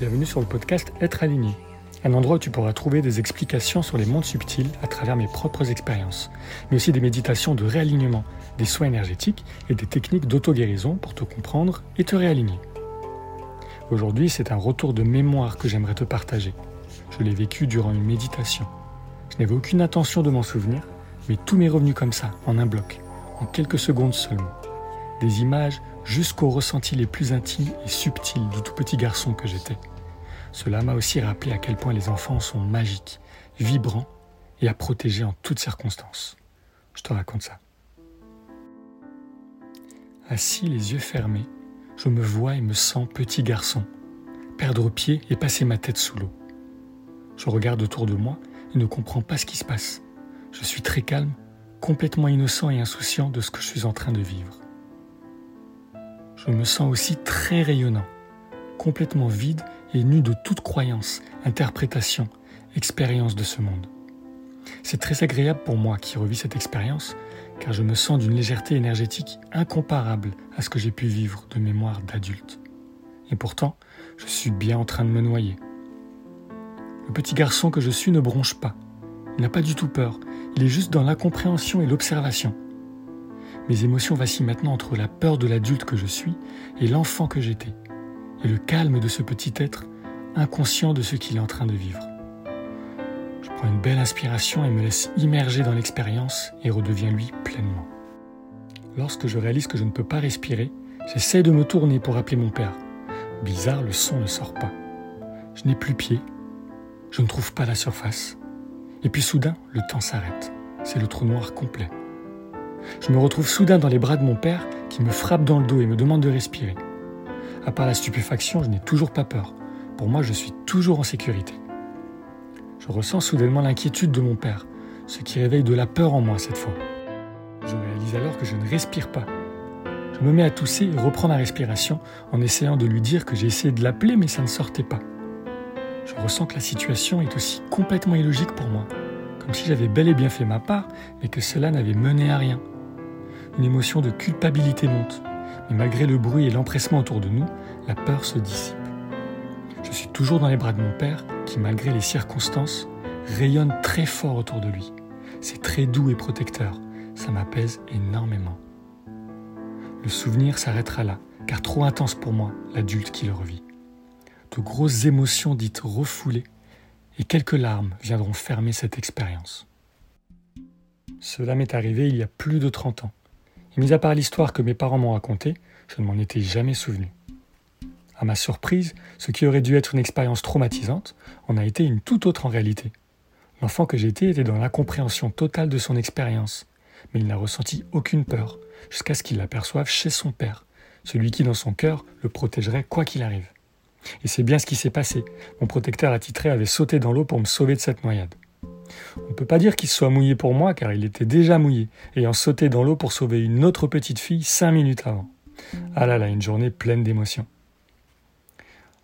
Bienvenue sur le podcast Être aligné, un endroit où tu pourras trouver des explications sur les mondes subtils à travers mes propres expériences, mais aussi des méditations de réalignement, des soins énergétiques et des techniques d'auto-guérison pour te comprendre et te réaligner. Aujourd'hui, c'est un retour de mémoire que j'aimerais te partager. Je l'ai vécu durant une méditation. Je n'avais aucune intention de m'en souvenir, mais tout m'est revenu comme ça, en un bloc, en quelques secondes seulement. Des images jusqu'aux ressentis les plus intimes et subtils du tout petit garçon que j'étais. Cela m'a aussi rappelé à quel point les enfants sont magiques, vibrants et à protéger en toutes circonstances. Je te raconte ça. Assis les yeux fermés, je me vois et me sens petit garçon, perdre pied et passer ma tête sous l'eau. Je regarde autour de moi et ne comprends pas ce qui se passe. Je suis très calme, complètement innocent et insouciant de ce que je suis en train de vivre. Je me sens aussi très rayonnant, complètement vide et nu de toute croyance, interprétation, expérience de ce monde. C'est très agréable pour moi qui revis cette expérience, car je me sens d'une légèreté énergétique incomparable à ce que j'ai pu vivre de mémoire d'adulte. Et pourtant, je suis bien en train de me noyer. Le petit garçon que je suis ne bronche pas. Il n'a pas du tout peur. Il est juste dans l'incompréhension et l'observation. Mes émotions vacillent maintenant entre la peur de l'adulte que je suis et l'enfant que j'étais, et le calme de ce petit être inconscient de ce qu'il est en train de vivre. Je prends une belle inspiration et me laisse immerger dans l'expérience et redeviens lui pleinement. Lorsque je réalise que je ne peux pas respirer, j'essaie de me tourner pour appeler mon père. Bizarre, le son ne sort pas. Je n'ai plus pied, je ne trouve pas la surface. Et puis soudain, le temps s'arrête. C'est le trou noir complet. Je me retrouve soudain dans les bras de mon père qui me frappe dans le dos et me demande de respirer. À part la stupéfaction, je n'ai toujours pas peur. Pour moi, je suis toujours en sécurité. Je ressens soudainement l'inquiétude de mon père, ce qui réveille de la peur en moi cette fois. Je réalise alors que je ne respire pas. Je me mets à tousser et reprends ma respiration en essayant de lui dire que j'ai essayé de l'appeler mais ça ne sortait pas. Je ressens que la situation est aussi complètement illogique pour moi, comme si j'avais bel et bien fait ma part mais que cela n'avait mené à rien une émotion de culpabilité monte, mais malgré le bruit et l'empressement autour de nous, la peur se dissipe. Je suis toujours dans les bras de mon père, qui malgré les circonstances, rayonne très fort autour de lui. C'est très doux et protecteur, ça m'apaise énormément. Le souvenir s'arrêtera là, car trop intense pour moi, l'adulte qui le revit. De grosses émotions dites refoulées, et quelques larmes viendront fermer cette expérience. Cela m'est arrivé il y a plus de 30 ans. Et mis à part l'histoire que mes parents m'ont racontée, je ne m'en étais jamais souvenu. À ma surprise, ce qui aurait dû être une expérience traumatisante en a été une toute autre en réalité. L'enfant que j'étais était dans l'incompréhension totale de son expérience, mais il n'a ressenti aucune peur, jusqu'à ce qu'il l'aperçoive chez son père, celui qui dans son cœur le protégerait quoi qu'il arrive. Et c'est bien ce qui s'est passé. Mon protecteur attitré avait sauté dans l'eau pour me sauver de cette noyade. On ne peut pas dire qu'il soit mouillé pour moi, car il était déjà mouillé, ayant sauté dans l'eau pour sauver une autre petite fille cinq minutes avant. Ah là là, une journée pleine d'émotions.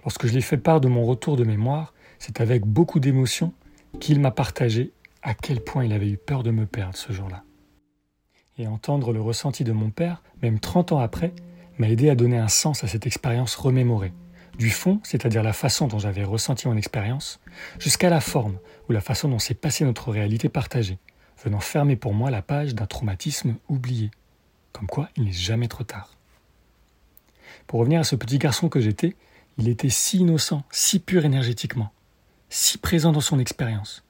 Lorsque je lui ai fait part de mon retour de mémoire, c'est avec beaucoup d'émotion qu'il m'a partagé à quel point il avait eu peur de me perdre ce jour-là. Et entendre le ressenti de mon père, même 30 ans après, m'a aidé à donner un sens à cette expérience remémorée du fond, c'est-à-dire la façon dont j'avais ressenti mon expérience, jusqu'à la forme, ou la façon dont s'est passée notre réalité partagée, venant fermer pour moi la page d'un traumatisme oublié. Comme quoi, il n'est jamais trop tard. Pour revenir à ce petit garçon que j'étais, il était si innocent, si pur énergétiquement, si présent dans son expérience,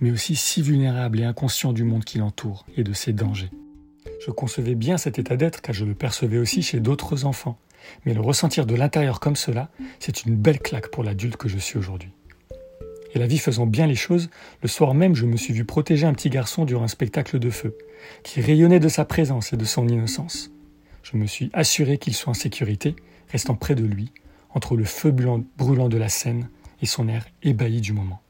mais aussi si vulnérable et inconscient du monde qui l'entoure et de ses dangers. Je concevais bien cet état d'être car je le percevais aussi chez d'autres enfants, mais le ressentir de l'intérieur comme cela, c'est une belle claque pour l'adulte que je suis aujourd'hui. Et la vie faisant bien les choses, le soir même, je me suis vu protéger un petit garçon durant un spectacle de feu, qui rayonnait de sa présence et de son innocence. Je me suis assuré qu'il soit en sécurité, restant près de lui, entre le feu brûlant de la scène et son air ébahi du moment.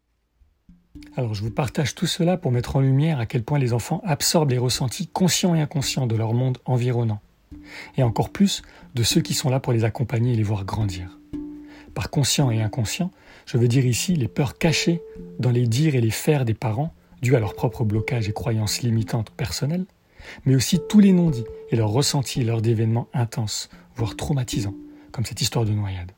Alors je vous partage tout cela pour mettre en lumière à quel point les enfants absorbent les ressentis conscients et inconscients de leur monde environnant et encore plus de ceux qui sont là pour les accompagner et les voir grandir. Par conscient et inconscient, je veux dire ici les peurs cachées dans les dires et les faire des parents, dus à leur propre blocage et croyances limitantes personnelles, mais aussi tous les non-dits et leurs ressentis lors d'événements intenses, voire traumatisants, comme cette histoire de noyade.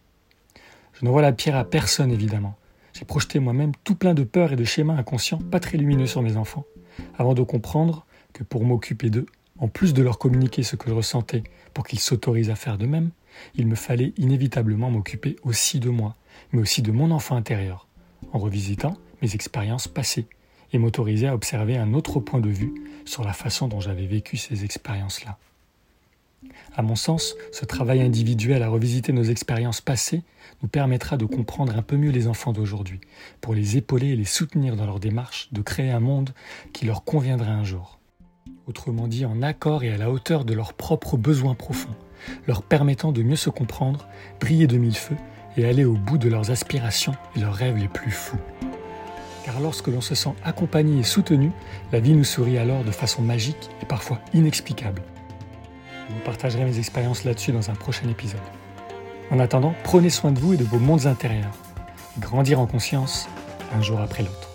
Je n'envoie la pierre à personne évidemment. J'ai projeté moi-même tout plein de peurs et de schémas inconscients pas très lumineux sur mes enfants, avant de comprendre que pour m'occuper d'eux, en plus de leur communiquer ce que je ressentais pour qu'ils s'autorisent à faire de même, il me fallait inévitablement m'occuper aussi de moi, mais aussi de mon enfant intérieur, en revisitant mes expériences passées et m'autoriser à observer un autre point de vue sur la façon dont j'avais vécu ces expériences-là. À mon sens, ce travail individuel à revisiter nos expériences passées nous permettra de comprendre un peu mieux les enfants d'aujourd'hui, pour les épauler et les soutenir dans leur démarche de créer un monde qui leur conviendrait un jour. Autrement dit, en accord et à la hauteur de leurs propres besoins profonds, leur permettant de mieux se comprendre, briller de mille feux et aller au bout de leurs aspirations et leurs rêves les plus fous. Car lorsque l'on se sent accompagné et soutenu, la vie nous sourit alors de façon magique et parfois inexplicable. Je vous partagerai mes expériences là-dessus dans un prochain épisode. En attendant, prenez soin de vous et de vos mondes intérieurs. Grandir en conscience, un jour après l'autre.